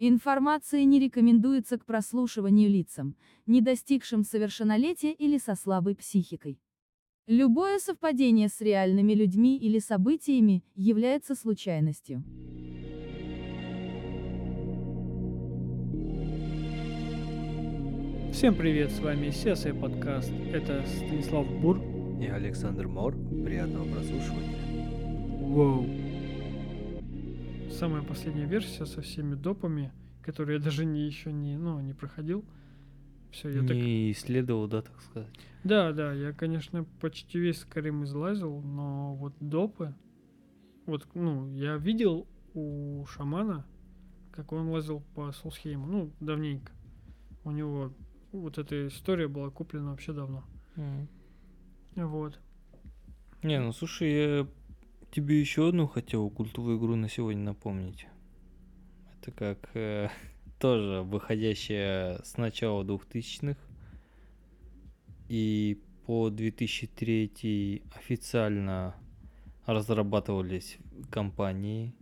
Информация не рекомендуется к прослушиванию лицам, не достигшим совершеннолетия или со слабой психикой. Любое совпадение с реальными людьми или событиями является случайностью. Всем привет, с вами CSI подкаст. Это Станислав Бур. И Александр Мор. Приятного прослушивания. Воу. Самая последняя версия со всеми допами, которые я даже не еще не, ну, не проходил. Все, я не так... исследовал, да, так сказать. Да, да, я, конечно, почти весь Скарим излазил, но вот допы, вот, ну, я видел у шамана, как он лазил по Солсхейму, ну, давненько. У него вот эта история была куплена вообще давно. М. Вот. Не, ну слушай, тебе еще одну хотел культовую игру на сегодня напомнить. Это как э, тоже выходящая с начала 2000-х и по 2003 официально разрабатывались компании.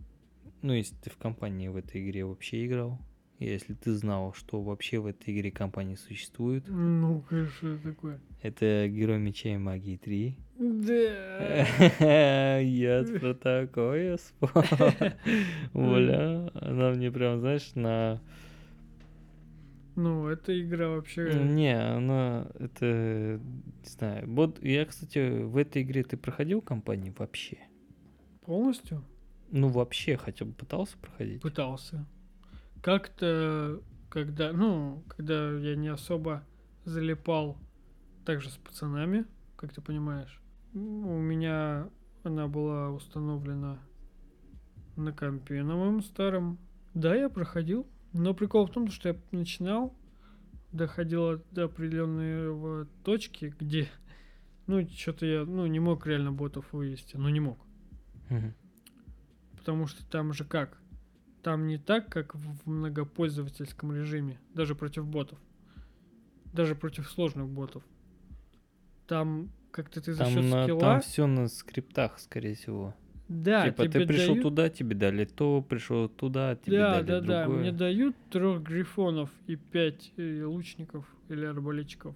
Ну, если ты в компании в этой игре вообще играл, если ты знал, что вообще в этой игре компании существует, Ну, конечно, такое. это Герой Меча и Магии 3. Да. Я про такое вспомнил. Бля, она мне прям, знаешь, на... Ну, эта игра вообще... Не, она, это, не знаю. Вот я, кстати, в этой игре ты проходил компании вообще? Полностью Ну, вообще хотя бы пытался проходить? пытался. Как-то, когда, ну, когда я не особо залипал также с пацанами, как ты понимаешь, у меня она была установлена на компе на моем старом. Да, я проходил, но прикол в том, что я начинал, доходил до определенной точки, где, ну, что-то я, ну, не мог реально ботов вывести, ну, не мог. Потому что там же как? Там не так, как в многопользовательском режиме, даже против ботов. Даже против сложных ботов. Там как-то ты за счет Там, на, скилла... там все на скриптах, скорее всего. Да, типа тебе ты пришел дают- туда, тебе дали то, пришел туда, тебе Да, дали да, да. другое. Мне дают трех грифонов и пять э, лучников или арбалетчиков.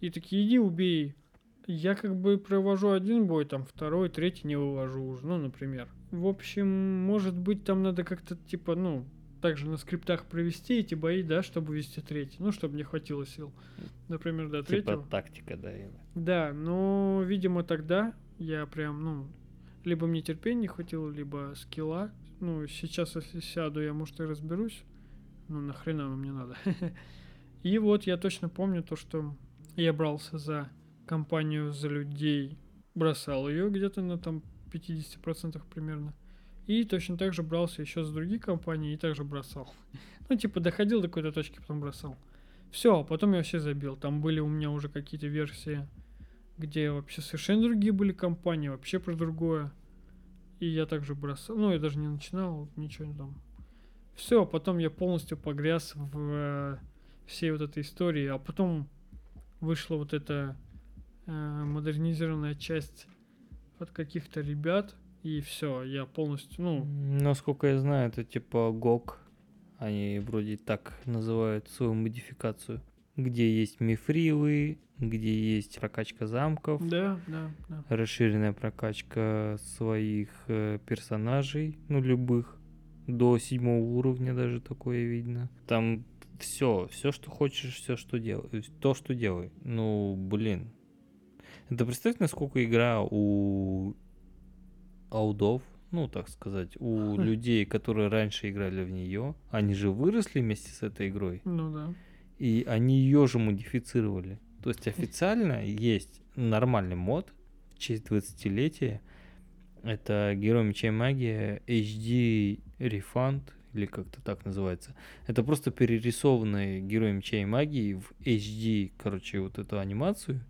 И такие, иди убей. Я как бы провожу один бой, там второй, третий не вывожу уже, ну, например. В общем, может быть, там надо как-то, типа, ну, также на скриптах провести эти бои, да, чтобы вести третий. Ну, чтобы не хватило сил. Например, до Типа третьего. тактика, да. и- Да, но, видимо, тогда я прям, ну, либо мне терпения не хватило, либо скилла. Ну, сейчас, если сяду, я, может, и разберусь. Ну, нахрена оно мне надо. И вот я точно помню то, что я брался за компанию за людей, бросал ее где-то на там 50% примерно. И точно так же брался еще с других компаний и также бросал. Ну, типа, доходил до какой-то точки, потом бросал. Все, потом я вообще забил. Там были у меня уже какие-то версии, где вообще совершенно другие были компании, вообще про другое. И я также бросал. Ну, я даже не начинал, ничего там. Все, потом я полностью погряз в э, всей вот этой истории, а потом вышла вот эта э, модернизированная часть от каких-то ребят, и все, я полностью, ну, Насколько я знаю, это типа ГОК. Они вроде так называют свою модификацию. Где есть мифрилы, где есть прокачка замков, да, да, да. расширенная прокачка своих э, персонажей, ну любых, до седьмого уровня даже такое видно. Там все, все, что хочешь, все, что делай, то, что делай. Ну, блин. Это представь, насколько игра у аудов, ну, так сказать, у Хм. людей, которые раньше играли в нее, они же выросли вместе с этой игрой, Ну да. и они ее же модифицировали. То есть официально есть нормальный мод в честь 20-летия. Это Герой Меча и Магия HD Refund, или как-то так называется. Это просто перерисованный Герой Меча и Магии в HD, короче, вот эту анимацию,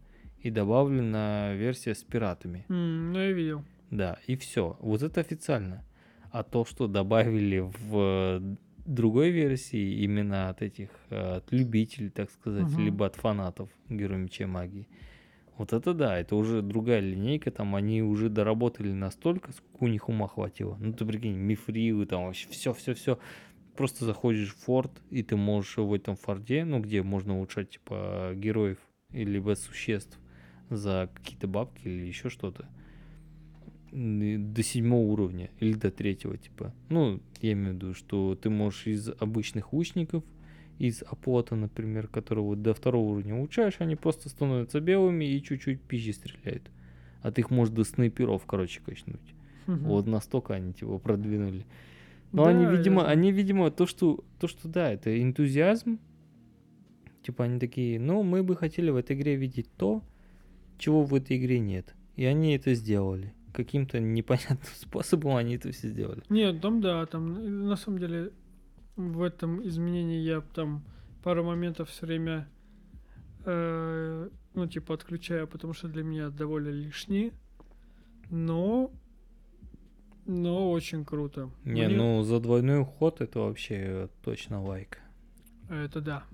и добавлена версия с пиратами. М, ну, я видел. Да, и все. Вот это официально. А то, что добавили в другой версии именно от этих, э, от любителей, так сказать, Мгм. либо от фанатов Героя Меча Магии. Вот это да, это уже другая линейка, там они уже доработали настолько, сколько у них ума хватило. Ну ты прикинь, мифрилы, там вообще все-все-все просто заходишь в форт, и ты можешь в этом форте, ну, где можно улучшать, типа, героев, или либо существ за какие-то бабки или еще что-то, до седьмого уровня или до третьего, типа. Ну, я имею в виду, что ты можешь из обычных лучников, из оплота, например, которого до второго уровня улучшаешь, они просто становятся белыми и чуть-чуть пизже стреляют. А ты их можешь до снайперов, короче, качнуть. Мгм. Вот настолько они типа продвинули. Но они, Да, я видимо, знаю. они, видимо, то, что, то, что да, это энтузиазм. Типа они такие, ну, мы бы хотели в этой игре видеть то, чего в этой игре нет. И они это сделали. Каким-то непонятным способом они это все сделали. Нет, там да, там на самом деле в этом изменении я там пару моментов все время э, ну типа отключаю, потому что для меня довольно лишние, но но очень круто. Не, Мне- ну за двойной уход это вообще точно лайк. это да.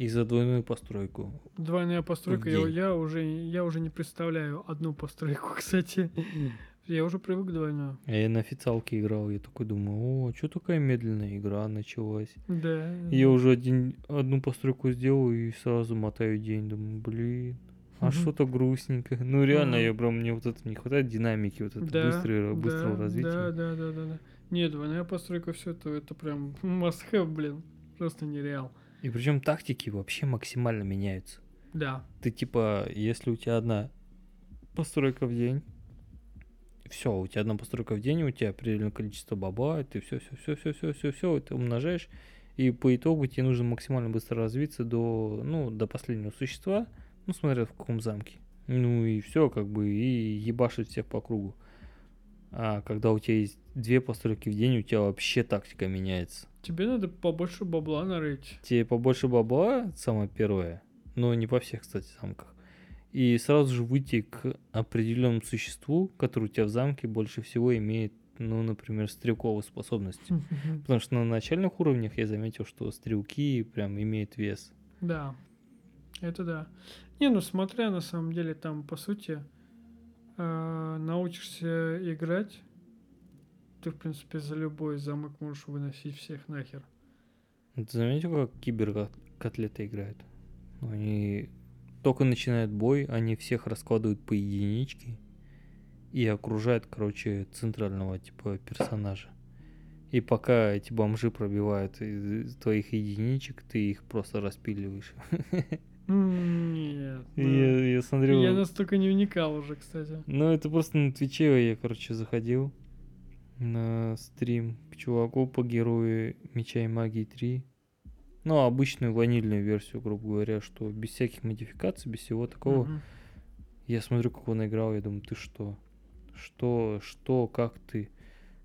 И за двойную постройку. Двойная постройка, я, я уже я уже не представляю одну постройку, кстати. Я уже привык к двойной. А Я на официалке играл, я такой думаю, о, что такая медленная игра началась. Да. Я уже один, одну постройку сделал и сразу мотаю день. Думаю, блин, а Мгм. что-то грустненько. Ну реально, Мгм. я прям, мне вот это не хватает динамики, вот это Да, быстрого, быстрого да, развития. Да, да, да, да, да. Нет, двойная постройка, все это, это прям must have, блин. Просто нереал. И причем тактики вообще максимально меняются. Да. Ты типа, если у тебя одна постройка в день, все, у тебя одна постройка в день, у тебя определенное количество бабла, и ты все, все, все, все, все, все, все, это умножаешь, и по итогу тебе нужно максимально быстро развиться до, ну, до последнего существа, ну, смотря в каком замке. Ну и все, как бы, и ебашить всех по кругу. А когда у тебя есть две постройки в день, у тебя вообще тактика меняется. Тебе надо побольше бабла нарыть. Тебе побольше бабла, самое первое, но не по всех, кстати, замках. И сразу же выйти к определенному существу, которое у тебя в замке больше всего имеет, ну, например, стрелковую способность. Потому что на начальных уровнях я заметил, что стрелки прям имеют вес. Да. Это да. Не, ну смотря на самом деле там, по сути, э, научишься играть, ты, в принципе, за любой замок можешь выносить всех нахер. Ты заметил, как киберкотлеты играют? Ну, Они только начинают бой, они всех раскладывают по единичке и окружают, короче, центрального типа персонажа. И пока эти бомжи пробивают из твоих единичек, ты их просто распиливаешь. М, Нет. ну, Я, я смотрю... Я настолько не вникал уже, кстати. Ну, это просто на Твиче я, короче, заходил на стрим к чуваку по герою Меча и Магии 3. Ну, обычную ванильную версию, грубо говоря, что без всяких модификаций, без всего такого. Мгм. Я смотрю, как он играл, я думаю, ты что? Что, что, как ты?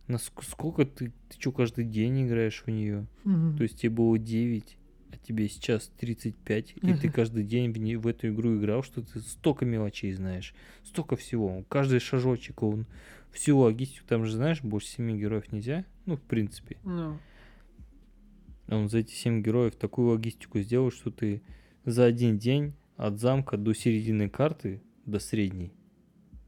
Наск- сколько ты, ты что, каждый день играешь в нее? Мгм. То есть тебе было 9, а тебе сейчас 35, и ты каждый день в, не- в эту игру играл, что ты столько мелочей знаешь, столько всего. Каждый шажочек, он всю логистику, там же, знаешь, больше 7 героев нельзя, ну, в принципе. Ну, А Он за эти 7 героев такую логистику сделал, что ты за один день от замка до середины карты, до средней,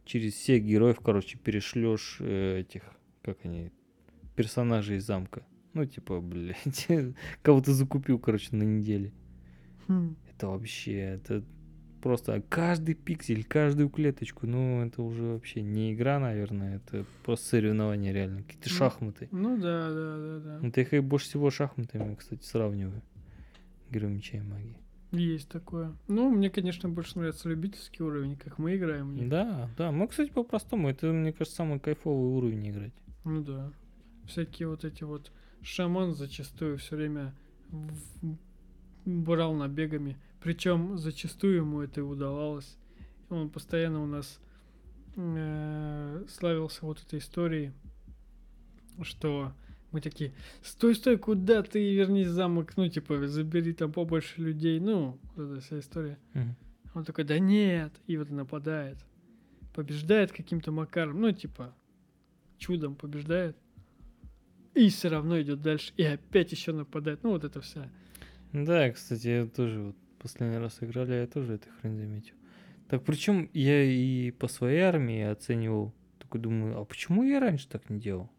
через всех героев, короче, перешлешь э, этих, как они, персонажей из замка. Ну, типа, блядь, кого ты закупил, короче, на неделе. хм. Это вообще, это просто каждый пиксель, каждую клеточку, ну, это уже вообще не игра, наверное, это просто соревнование реально, какие-то Ну, шахматы. Ну да, да, да, да. Вот я их больше всего шахматами, кстати, сравниваю. Герой меча и магии. Есть такое. Ну, мне, конечно, больше нравится любительский уровень, как мы играем них. Да, да. Мы, кстати, по-простому. Это, мне кажется, самый кайфовый уровень играть. Ну да. Всякие вот эти вот шаман зачастую все время брал набегами. Причем зачастую ему это и удавалось. Он постоянно у нас э, славился вот этой историей, что мы такие, стой, стой, куда ты, вернись замок, ну, типа, забери там побольше людей, ну, вот эта вся история. Мгм. Он такой, да нет, и вот нападает. Побеждает каким-то макаром, ну, типа, чудом побеждает. И все равно идет дальше, и опять еще нападает. Ну, вот это вся. Да, кстати, я тоже вот последний раз играли, я тоже эту хрень заметил. Так причем я и по своей армии оценивал, такой думаю, а почему я раньше так не делал?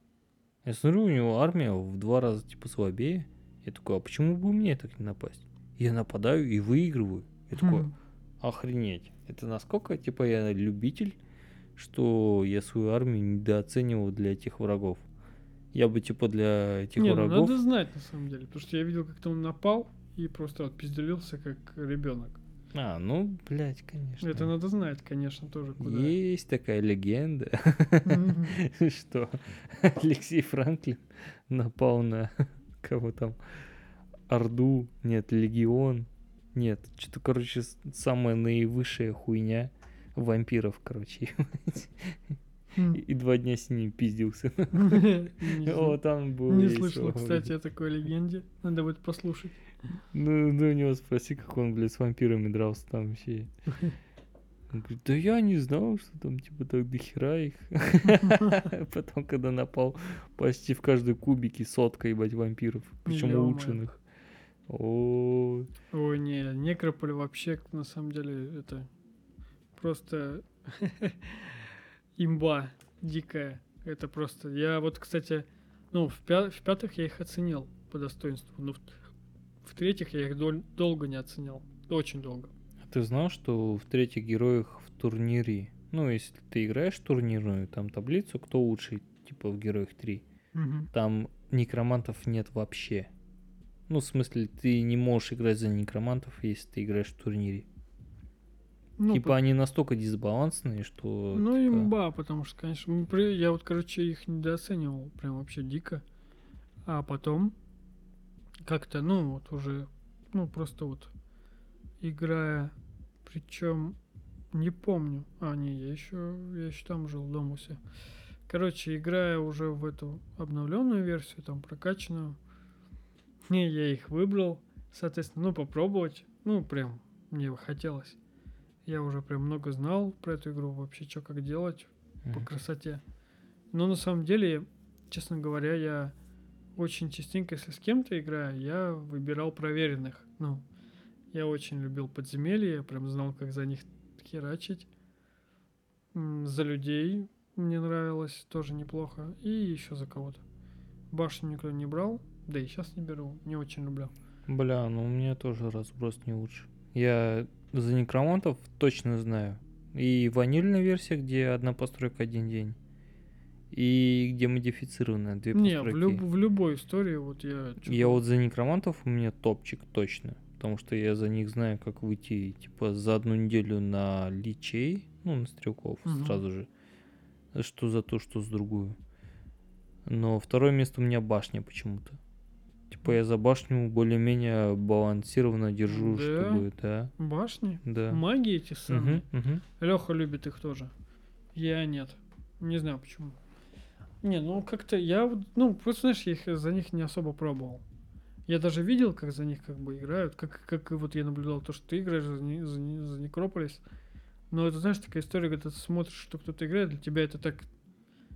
Я смотрю, у него армия в два раза типа слабее. Я такой, а почему бы мне так не напасть? Я нападаю и выигрываю. Я такой, Хм. охренеть. Это насколько, типа, я любитель, что я свою армию недооценивал для этих врагов. Я бы, типа, для этих Не, ну врагов... надо знать на самом деле, потому что я видел, как-то он напал и просто отпизделился как ребенок. А, ну, блядь, конечно. Это надо знать, конечно, тоже куда. Есть такая легенда, что Алексей Франклин напал на кого там? Орду, нет, Легион, нет, что-то, короче, самая наивысшая хуйня вампиров, короче. И два дня с ними пиздился. О, там было Не слышал, кстати, о такой легенде. Надо будет послушать. Ну, ну, у него спроси, как он, блядь, с вампирами дрался там вообще. Он говорит, да я не знал, что там типа так дохера их. Потом, когда напал почти в каждой кубике сотка, ебать, вампиров. Причем улучшенных. О, не, Некрополь вообще, на самом деле, это просто имба дикая. Это просто... Я вот, кстати, ну, в, пя- в пятых я их оценил по достоинству, но в, в-третьих я их дол- долго не оценил. Очень долго. а ты знал, что в третьих героях в турнире, ну, если ты играешь турнирную, там таблицу, кто лучший, типа в героях 3, там некромантов нет вообще. Ну, в смысле, ты не можешь играть за некромантов, если ты играешь в турнире. Ну, типа по- они настолько дисбалансные, что... ну, типа, имба, потому что, конечно, я вот, короче, их недооценивал прям вообще дико. А потом как-то, ну, вот уже, ну, просто вот играя, причем не помню. А, не, я еще, я еще там жил, дома все. Короче, играя уже в эту обновленную версию, там прокачанную, не, я их выбрал, соответственно, ну, попробовать. Ну, прям мне хотелось. Я уже прям много знал про эту игру, вообще, что как делать по мгм. красоте. Но на самом деле, честно говоря, я очень частенько, если с кем-то играю, я выбирал проверенных. Ну, я очень любил подземелья, я прям знал, как за них херачить. За людей мне нравилось тоже неплохо. И еще за кого-то. Башню никто не брал, да и сейчас не беру, не очень люблю. Бля, ну у меня тоже разброс не лучше. Я за некромантов точно знаю. И ванильная версия, где одна постройка один день. И где модифицированная две Не, постройки. в, люб- в любой истории вот я... Я вот за некромантов у меня топчик точно. Потому что я за них знаю, как выйти, типа, за одну неделю на личей, ну, на стрелков Мгм. сразу же. Что за то, что с другую. Но второе место у меня башня почему-то. Типа я за башню более-менее балансированно держу, Да? чтобы, да, Башни? да. Маги эти самые. Мгм, мгм. Леха любит их тоже. Я нет. Не знаю почему. Не, ну как-то я, вот, ну, просто, знаешь, я их за них не особо пробовал. Я даже видел, как за них как бы играют, как, как и вот я наблюдал то, что ты играешь за, Не- за, Не- за Некрополис. Но это, знаешь, такая история, когда ты смотришь, что кто-то играет, для тебя это так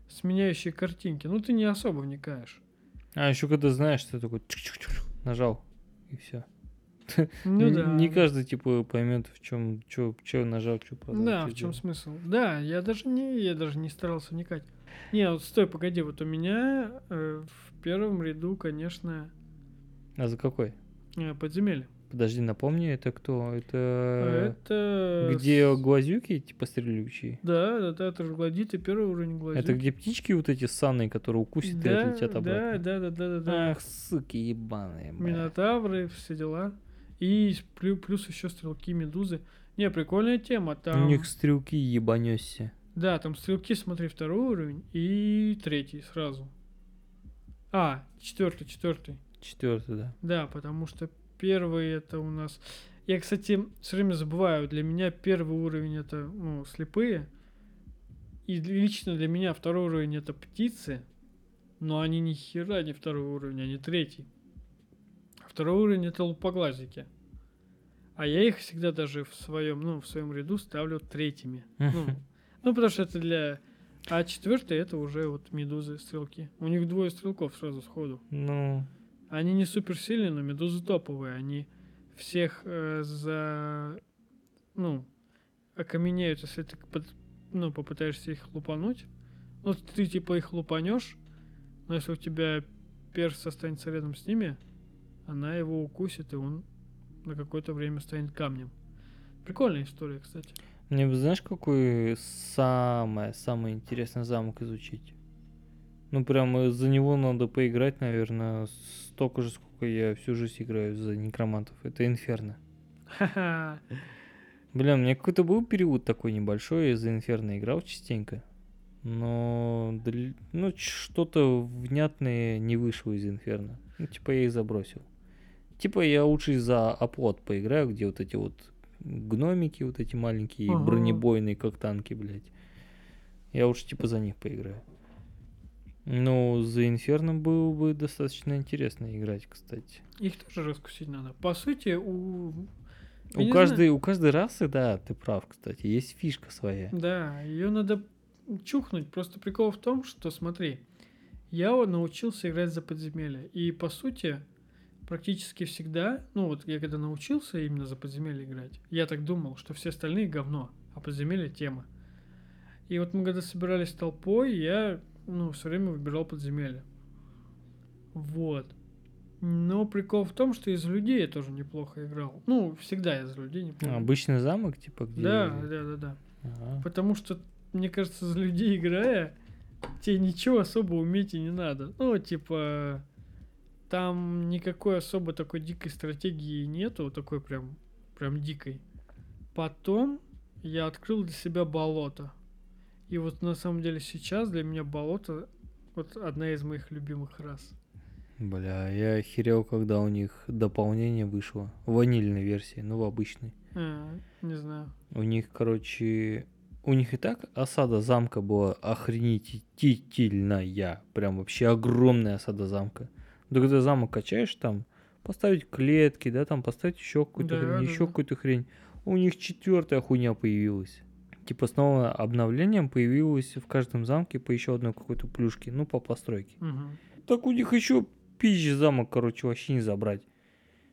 сменяющие картинки. Ну, ты не особо вникаешь. А еще когда знаешь, ты такой нажал, и все. Ну да. Не каждый, типа, поймет, в чем, что, что нажал, что продал. Да, в чем смысл? Да, я даже не, я даже не старался вникать. Не, вот стой, погоди, вот у меня э, в первом ряду, конечно, А за какой? э, подземелье. Подожди, напомни, это кто? Это это... где глазюки, типа стрелючие? Да, да, да, это же гладит и первый уровень гладит. Это где птички вот эти санные, которые укусят и да, отлетят да, обратно? да, да, да, да, да. Ах, суки ебаные, бля. Минотавры, все дела. И плюс еще стрелки, медузы. Не, прикольная тема. Там... У них стрелки ебанёсся. Да, там стрелки, смотри, второй уровень и третий сразу. А, четвертый, четвертый. Четвертый, да. Да, потому что первый это у нас... Я, кстати, все время забываю, для меня первый уровень это ну, слепые. И лично для меня второй уровень это птицы. Но они ни хера не второй уровень, они третий. Второй уровень это лупоглазики. А я их всегда даже в своем, ну, в своем ряду ставлю третьими. Ну, ну, потому что это для... А четвертый это уже вот медузы, стрелки. У них двое стрелков сразу сходу. Ну, Они не супер сильные, но медузы топовые. Они всех э, за... Ну, окаменеют, если ты под- ну, попытаешься их лупануть. Ну, ты типа их лупанешь, Но если у тебя перс останется рядом с ними, она его укусит, и он на какое-то время станет камнем. Прикольная история, кстати. Мне бы знаешь, какой самый, самый интересный замок изучить? Ну, прям за него надо поиграть, наверное, столько же, сколько я всю жизнь играю за некромантов. Это Инферно. Блин, у меня какой-то был период такой небольшой, я за Инферно играл частенько. Но ну, что-то внятное не вышло из Инферно. Ну, типа я их забросил. Типа я лучше за оплот поиграю, где вот эти вот гномики, вот эти маленькие, Ага. бронебойные, как танки, блядь. Я лучше типа за них поиграю. Ну, за Инферном было бы достаточно интересно играть, кстати. Их тоже раскусить надо. По сути, у... я У каждой, у каждой расы, да, ты прав, кстати, есть фишка своя. Да, ее надо чухнуть. Просто прикол в том, что смотри, я научился играть за подземелье. И по сути, практически всегда, ну вот я когда научился именно за подземелье играть, я так думал, что все остальные говно, а подземелье тема. И вот мы когда собирались толпой, я, ну, все время выбирал подземелье. Вот. Но прикол в том, что из людей я тоже неплохо играл. Ну, всегда за людей неплохо. Обычный замок, типа, где... Да, да, да, да. Ага. Потому что, мне кажется, за людей играя, тебе ничего особо уметь и не надо. Ну, типа, там никакой особо такой дикой стратегии нету, такой прям, прям дикой. Потом я открыл для себя болото. И вот на самом деле сейчас для меня болото вот одна из моих любимых рас. Бля, я охерел, когда у них дополнение вышло. В ванильной версии, ну в обычной. А, не знаю. У них, короче, у них и так осада замка была охренительная. Прям вообще огромная осада замка. Да когда замок качаешь там, поставить клетки, да, там поставить еще какую-то Да, хрень, да, еще да. какую-то хрень. У них четвертая хуйня появилась. Типа с новым обновлением появилось в каждом замке по еще одной какой-то плюшке, ну по постройке. Мгм. Так у них еще пизжи замок, короче, вообще не забрать.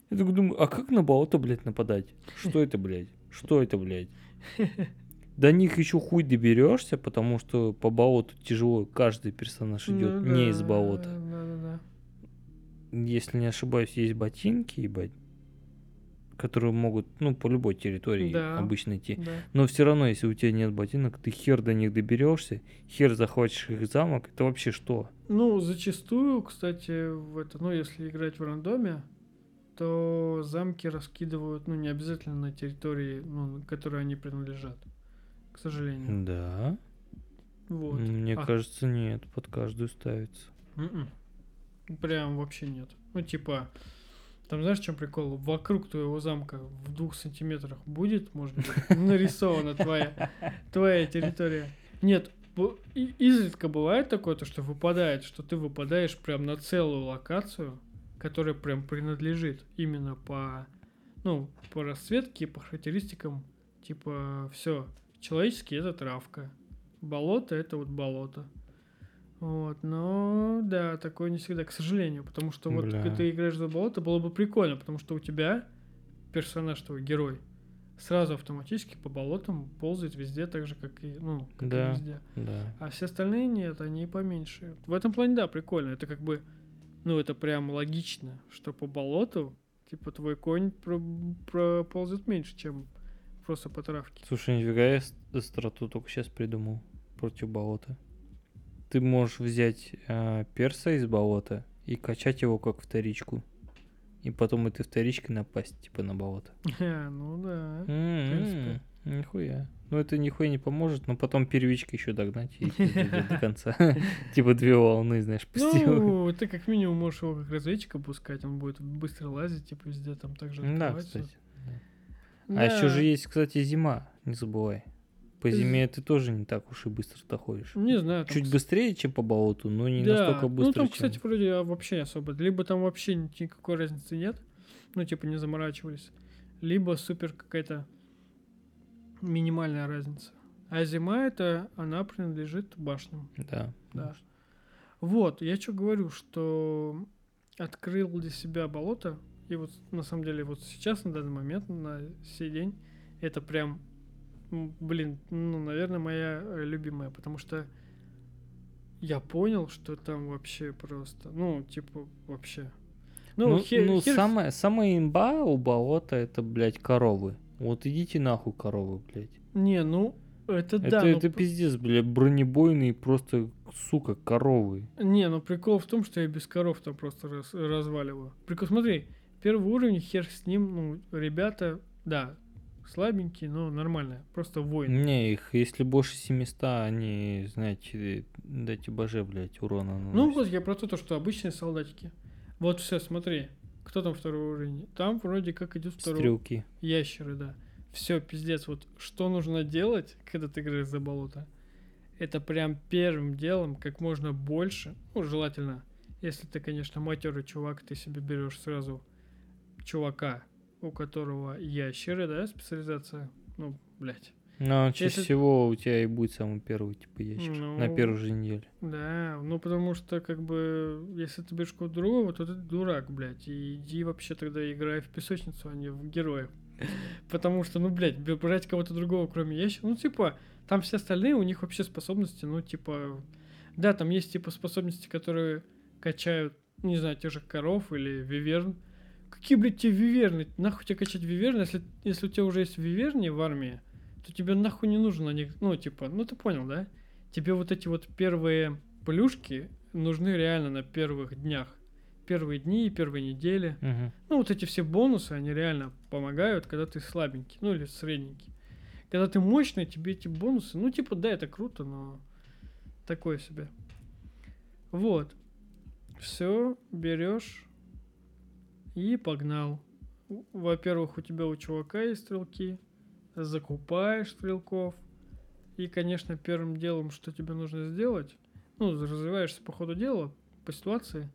Я так думаю, а как на болото, блядь, нападать? Что это, блядь? Что это, блядь? До них еще хуй доберешься, потому что по болоту тяжело каждый персонаж идет Ну не из да, болота. Да-да-да. Если не ошибаюсь, есть ботинки, ебать, которые могут, ну, по любой территории Да. обычно идти. Да. Но все равно, если у тебя нет ботинок, ты хер до них доберешься, хер захватишь их замок, это вообще что? Ну, зачастую, кстати, в это, ну, если играть в рандоме, то замки раскидывают, ну, не обязательно на территории, ну, которой они принадлежат. К сожалению. Да? Вот. Мне А- кажется, нет, под каждую ставится. Мгм. Прям вообще нет. Ну, типа, там знаешь, в чем прикол? Вокруг твоего замка в двух сантиметрах будет, может быть, нарисована твоя, твоя территория. Нет, изредка бывает такое, то, что выпадает, что ты выпадаешь прям на целую локацию, которая прям принадлежит именно по, ну, по расцветке, по характеристикам. Типа, все, человеческий это травка, болото это вот болото. Вот, но да, такое не всегда, к сожалению, потому что вот когда ты играешь за болото, было бы прикольно, потому что у тебя персонаж твой герой сразу автоматически по болотам ползает везде, так же как и ну как Да. и везде. Да. А все остальные нет, они поменьше. В этом плане да, прикольно. Это как бы, ну это прям логично, что по болоту типа твой конь про- проползет меньше, чем просто по травке. Слушай, нифига я страту только сейчас придумал против болота. Ты можешь взять э, перса из болота и качать его как вторичку. И потом этой вторичкой напасть, типа, на болото. А, ну да. М-м, Нихуя. Ну, это нихуя не поможет, но потом первичка еще догнать и до конца. Типа две волны, знаешь, пустил. Ну, ты как минимум можешь его как разведчика пускать, он будет быстро лазить, типа везде там также Да, открывается. кстати. А еще Да. же есть, кстати, зима, не забывай. По зиме ты тоже не так уж и быстро доходишь. Не знаю. там, Чуть кс- быстрее, чем по болоту, но не да. настолько быстро, Ну, там, чем- кстати, вроде вообще не особо. Либо там вообще ни- никакой разницы нет, ну, типа, не заморачивались. Либо супер какая-то минимальная разница. А зима это, она принадлежит башням. Да. Да. Вот, я что говорю, что открыл для себя болото, и вот на самом деле вот сейчас, на данный момент, на сей день, это прям, блин, ну, наверное, моя э, любимая, потому что я понял, что там вообще просто, ну, типа, вообще. Ну, ну, хер- хер- самая, самая имба у болота это, блядь, коровы. Вот идите нахуй, коровы, блядь. Не, ну, это, Это, да. ну, это п- пиздец, блядь, бронебойные просто, сука, коровы. Не, ну прикол в том, что я без коров там просто раз- разваливаю. Прикол, смотри, первый уровень, хер с ним, ну, ребята, да, слабенькие, но нормально, просто воины. Не, их, если больше 700, они, знаете, дайте боже, блядь, урона Ну наносят. вот я про то, что обычные солдатики. Вот все, смотри, кто там второй уровень? Там вроде как идет второй Стрелки. ящеры, да. Все, пиздец, вот что нужно делать, когда ты играешь за болото? Это прям первым делом как можно больше, ну, желательно, если ты, конечно, матерый чувак, ты себе берешь сразу чувака, у которого ящеры, да, специализация, ну, блядь. Но чаще Если- всего у тебя и будет самый первый, типа, ящик. На Ну, первой же неделе. Да, ну потому что, как бы, если ты берешь кого-то другого, то ты дурак, блядь. И иди вообще тогда играй в песочницу, а не в героев. Потому что, ну, блядь, брать кого-то другого, кроме ящика, ну, типа, там все остальные, у них вообще способности, ну, типа, да, там есть, типа, способности, которые качают, не знаю, тех же коров или виверн. Какие, блядь, тебе виверны? Нахуй тебе качать виверны, если, если у тебя уже есть виверни в армии, то тебе нахуй не нужно них, ну, типа, ну, ты понял, да? тебе вот эти вот первые плюшки нужны реально на первых днях. Первые дни и первые недели. Мгм. Ну, вот эти все бонусы, они реально помогают, когда ты слабенький, ну или средненький. Когда ты мощный, тебе эти бонусы, ну, типа, да, это круто, но такое себе. Вот. Все, берешь и погнал. Во-первых, у тебя у чувака есть стрелки, закупаешь стрелков. И, конечно, первым делом, что тебе нужно сделать, ну, развиваешься по ходу дела, по ситуации,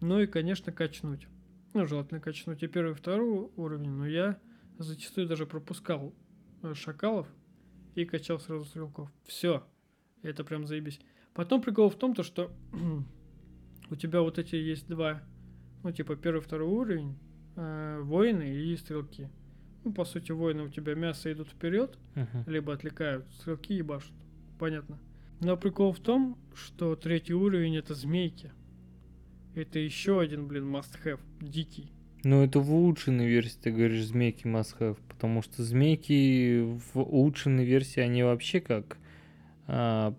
ну и, конечно, качнуть. Ну, желательно качнуть и первый, и второй уровень, но я зачастую даже пропускал э, шакалов и качал сразу стрелков. Все. Это прям заебись. Потом прикол в том, то, что у тебя вот эти есть два, ну, типа первый, второй уровень, э, воины и стрелки. Ну, по сути, воины у тебя мясо идут вперед, Мгм. либо отвлекают, стрелки ебашут. Понятно. Но прикол в том, что третий уровень это змейки. Это еще один, блин, must-have, дикий. Ну, это в улучшенной версии, ты говоришь, змейки must have, потому что змейки в улучшенной версии, они вообще как а,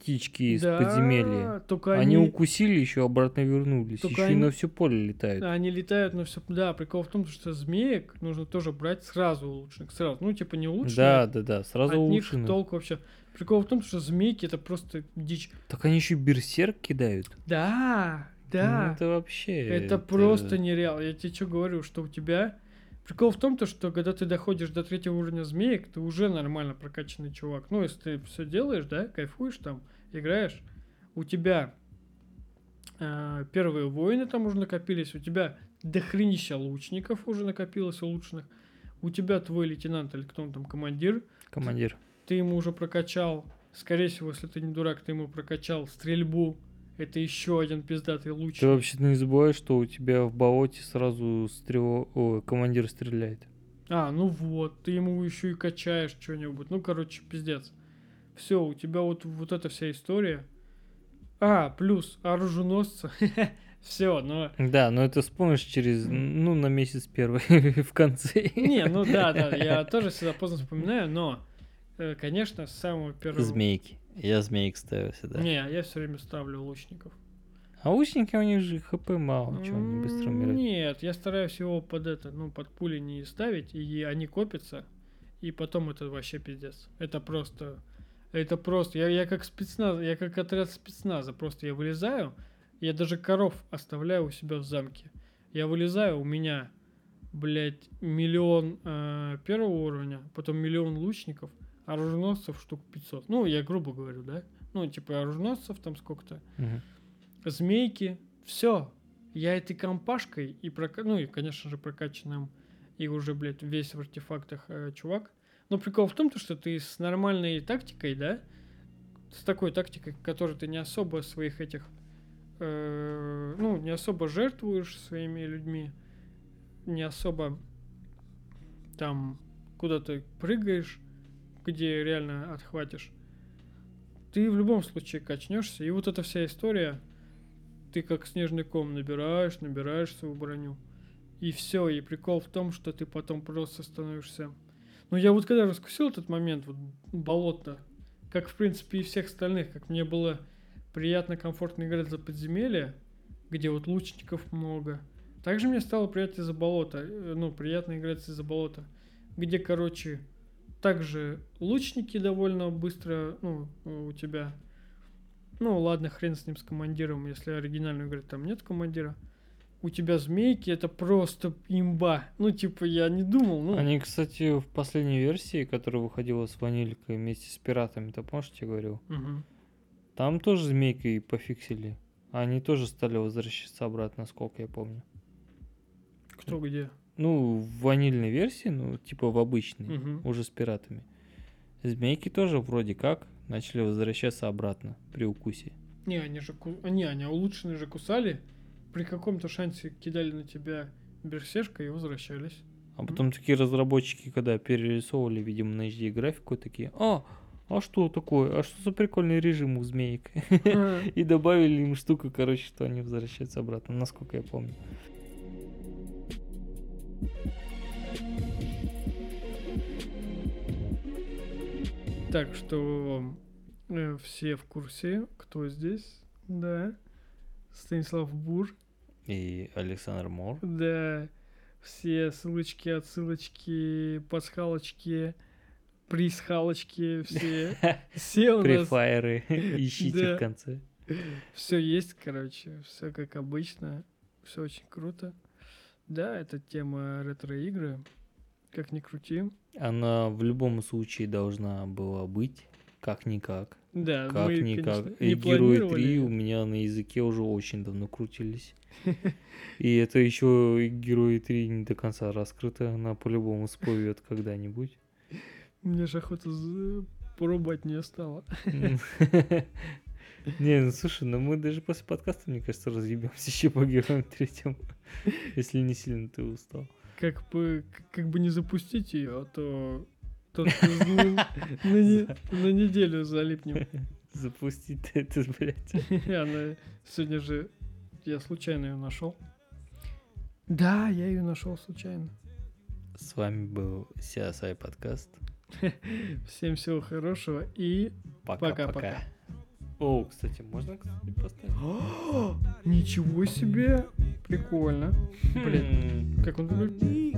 птички из Да, подземелья. Только Они, они, укусили, еще обратно вернулись. Только еще и они- на все поле летают. они летают, но все. Да, прикол в том, что змеек нужно тоже брать сразу улучшенных. Сразу. Ну, типа не улучшенных. Да, да, да, сразу от них улучшенных. толк вообще. Прикол в том, что змейки это просто дичь. Так они еще и берсерк кидают. Да, Ну, да. это вообще... Это, просто нереально. Я тебе что говорю, что у тебя... Прикол в том, то, что когда ты доходишь до третьего уровня змеек, ты уже нормально прокачанный чувак. Ну, если ты все делаешь, да, кайфуешь там, играешь, у тебя э, первые воины там уже накопились, у тебя дохренища лучников уже накопилось улучшенных, у тебя твой лейтенант или кто он там, командир, Командир. ты ему уже прокачал, скорее всего, если ты не дурак, ты ему прокачал стрельбу, это еще один пиздатый лучник. Ты вообще не забываешь, что у тебя в болоте сразу стрел... Ой, командир стреляет. А, ну вот, ты ему еще и качаешь что-нибудь. Ну, короче, пиздец. Все, у тебя вот, вот эта вся история. А, плюс оруженосца. Все, но... Да, но это вспомнишь через, ну, на месяц первый в конце. Не, ну да, да, я тоже всегда поздно вспоминаю, но, конечно, с самого первого... Змейки. Я змейк ставил всегда. Не, я все время ставлю лучников. А лучники у них же хп мало, что они быстро умирают. Нет, я стараюсь его под это, ну, под пули не ставить, и они копятся, и потом это вообще пиздец. Это просто, это просто, я, я как спецназ, я как отряд спецназа, просто я вылезаю, я даже коров оставляю у себя в замке. Я вылезаю, у меня, блядь, миллион э, первого уровня, потом миллион лучников, оруженосцев штук 500. Ну, я грубо говорю, да? Ну, типа оруженосцев там сколько-то, Мгм. змейки, все. Я этой компашкой и, прока... ну и, конечно же, прокачанным и уже, блядь, весь в артефактах э, чувак. Но прикол в том, то, что ты с нормальной тактикой, да, с такой тактикой, которой ты не особо своих этих, э, ну, не особо жертвуешь своими людьми, не особо там куда-то прыгаешь, где реально отхватишь. ты в любом случае качнешься. И вот эта вся история, ты как снежный ком набираешь, набираешь свою броню. И все, и прикол в том, что ты потом просто становишься... Ну, я вот когда раскусил этот момент, вот болото, как, в принципе, и всех остальных, как мне было приятно, комфортно играть за подземелье, где вот лучников много. Также мне стало приятно за болото, э, ну, приятно играть за болото, где, короче, также лучники довольно быстро, ну, у тебя, ну, ладно, хрен с ним, с командиром, если оригинальную играть, там нет командира. У тебя змейки, это просто имба. Ну, типа, я не думал, ну... Они, кстати, в последней версии, которая выходила с ванилькой вместе с пиратами, ты помнишь, я говорил? Мгм. Там тоже змейкой пофиксили. Они тоже стали возвращаться обратно, сколько я помню. Кто где? Ну, в ванильной версии, ну, типа в обычной, Мгм. уже с пиратами. Змейки тоже вроде как начали возвращаться обратно при укусе. Не, они же... ку- Не, они улучшенные же кусали. При каком-то шансе кидали на тебя берсешка и возвращались. А потом такие разработчики, когда перерисовывали, видимо, на HD графику, такие, а, а что такое? А что за прикольный режим у змеек? И добавили им штуку, короче, что они возвращаются обратно, насколько я помню. Так что э, все в курсе, кто здесь, да. Станислав Бур, И Александр Мор. да. Все ссылочки, отсылочки, пасхалочки, присхалочки, все. Все у нас. Префайры ищите в конце. Все есть, короче, все как обычно, все очень круто. Да, это тема ретро-игры, как ни крути. Она в любом случае должна была быть, как-никак. Да, Как мы, никак. конечно, И не Герои планировали 3 у меня на языке уже очень давно крутились. И это еще Герои 3 не до конца раскрыто, она по-любому всплывет когда-нибудь. Мне же охота порубать не стало. Не, ну слушай, ну мы даже после подкаста, мне кажется, разъебемся еще по Героям третьему. Если не сильно ты устал. Как бы, как бы не запустить ее, а то на, на не- на неделю залипнем. Запустить это, блядь. Она сегодня же я случайно ее нашел. Да, я ее нашел случайно. С вами был CSI подкаст. Всем всего хорошего и Пока-пока. О, кстати, можно кстати, поставить? Ничего себе! Прикольно. Блин, хм. как он выглядит?